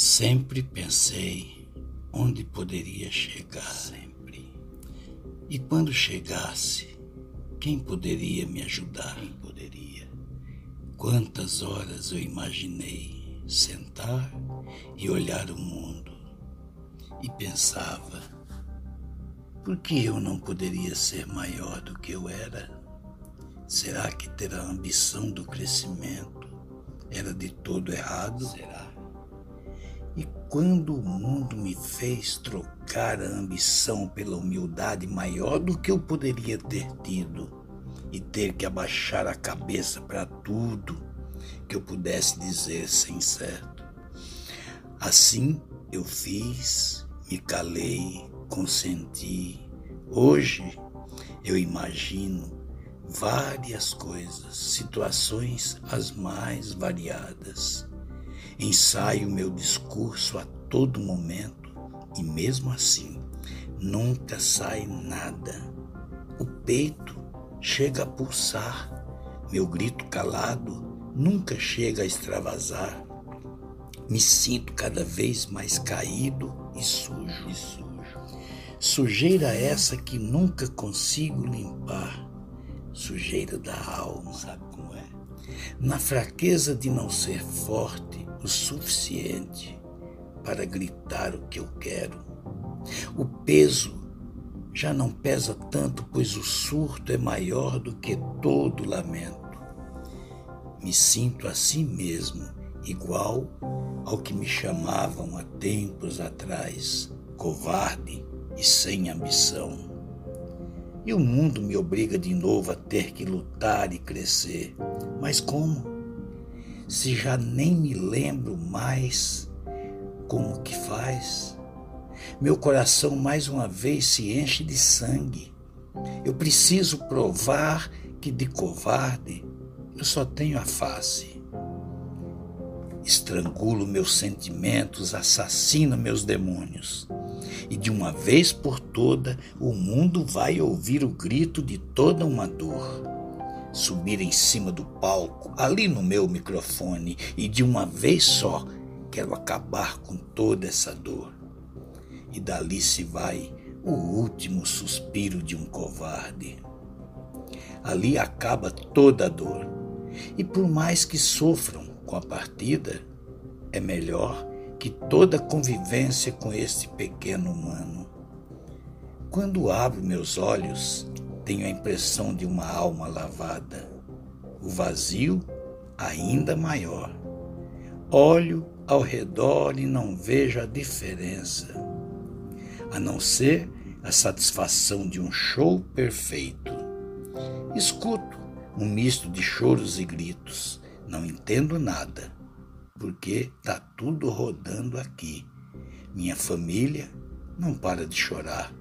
Sempre pensei onde poderia chegar. Sempre. E quando chegasse, quem poderia me ajudar? Quem poderia? Quantas horas eu imaginei sentar e olhar o mundo e pensava: por que eu não poderia ser maior do que eu era? Será que ter a ambição do crescimento era de todo errado? Será? E quando o mundo me fez trocar a ambição pela humildade maior do que eu poderia ter tido e ter que abaixar a cabeça para tudo que eu pudesse dizer sem certo. Assim eu fiz, me calei, consenti. Hoje eu imagino várias coisas, situações as mais variadas Ensaio meu discurso a todo momento e mesmo assim nunca sai nada. O peito chega a pulsar, meu grito calado nunca chega a extravasar. Me sinto cada vez mais caído e sujo. E sujo. Sujeira essa que nunca consigo limpar. Sujeira da alma. Sabe como? Na fraqueza de não ser forte, o suficiente para gritar o que eu quero. O peso já não pesa tanto, pois o surto é maior do que todo lamento. Me sinto assim mesmo, igual ao que me chamavam há tempos atrás, covarde e sem ambição. E o mundo me obriga de novo a ter que lutar e crescer. Mas como? se já nem me lembro mais como que faz? Meu coração mais uma vez se enche de sangue. Eu preciso provar que de covarde eu só tenho a face. Estrangulo meus sentimentos, assassino meus demônios. E de uma vez por toda o mundo vai ouvir o grito de toda uma dor subir em cima do palco, ali no meu microfone, e de uma vez só quero acabar com toda essa dor. E dali se vai o último suspiro de um covarde. Ali acaba toda a dor. E por mais que sofram com a partida, é melhor que toda convivência com este pequeno humano. Quando abro meus olhos, tenho a impressão de uma alma lavada. O vazio ainda maior. Olho ao redor e não vejo a diferença, a não ser a satisfação de um show perfeito. Escuto um misto de choros e gritos. Não entendo nada, porque tá tudo rodando aqui. Minha família não para de chorar.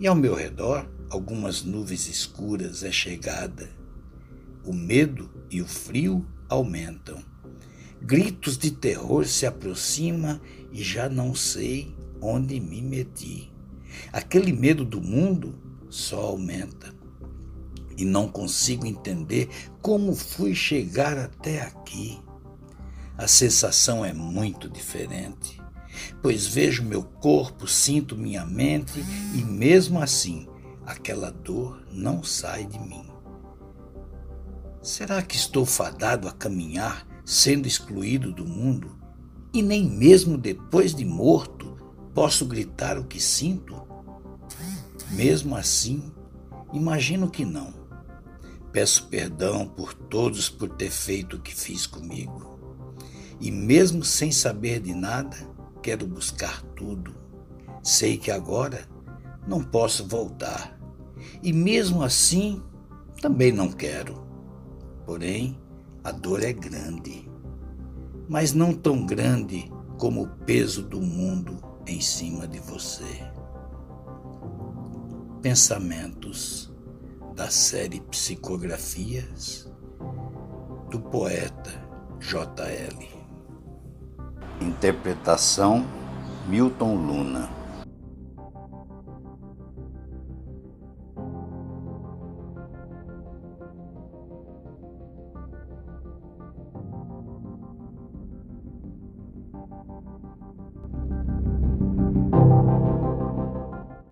E ao meu redor, algumas nuvens escuras é chegada. O medo e o frio aumentam. Gritos de terror se aproximam e já não sei onde me meti. Aquele medo do mundo só aumenta. E não consigo entender como fui chegar até aqui. A sensação é muito diferente, pois vejo meu corpo, sinto minha mente e mesmo assim aquela dor não sai de mim. Será que estou fadado a caminhar sendo excluído do mundo e nem mesmo depois de morto posso gritar o que sinto? Mesmo assim, imagino que não. Peço perdão por todos por ter feito o que fiz comigo. E mesmo sem saber de nada, quero buscar tudo. Sei que agora não posso voltar. E mesmo assim, também não quero. Porém, a dor é grande, mas não tão grande como o peso do mundo em cima de você. Pensamentos da série Psicografias do poeta J.L. Interpretação Milton Luna.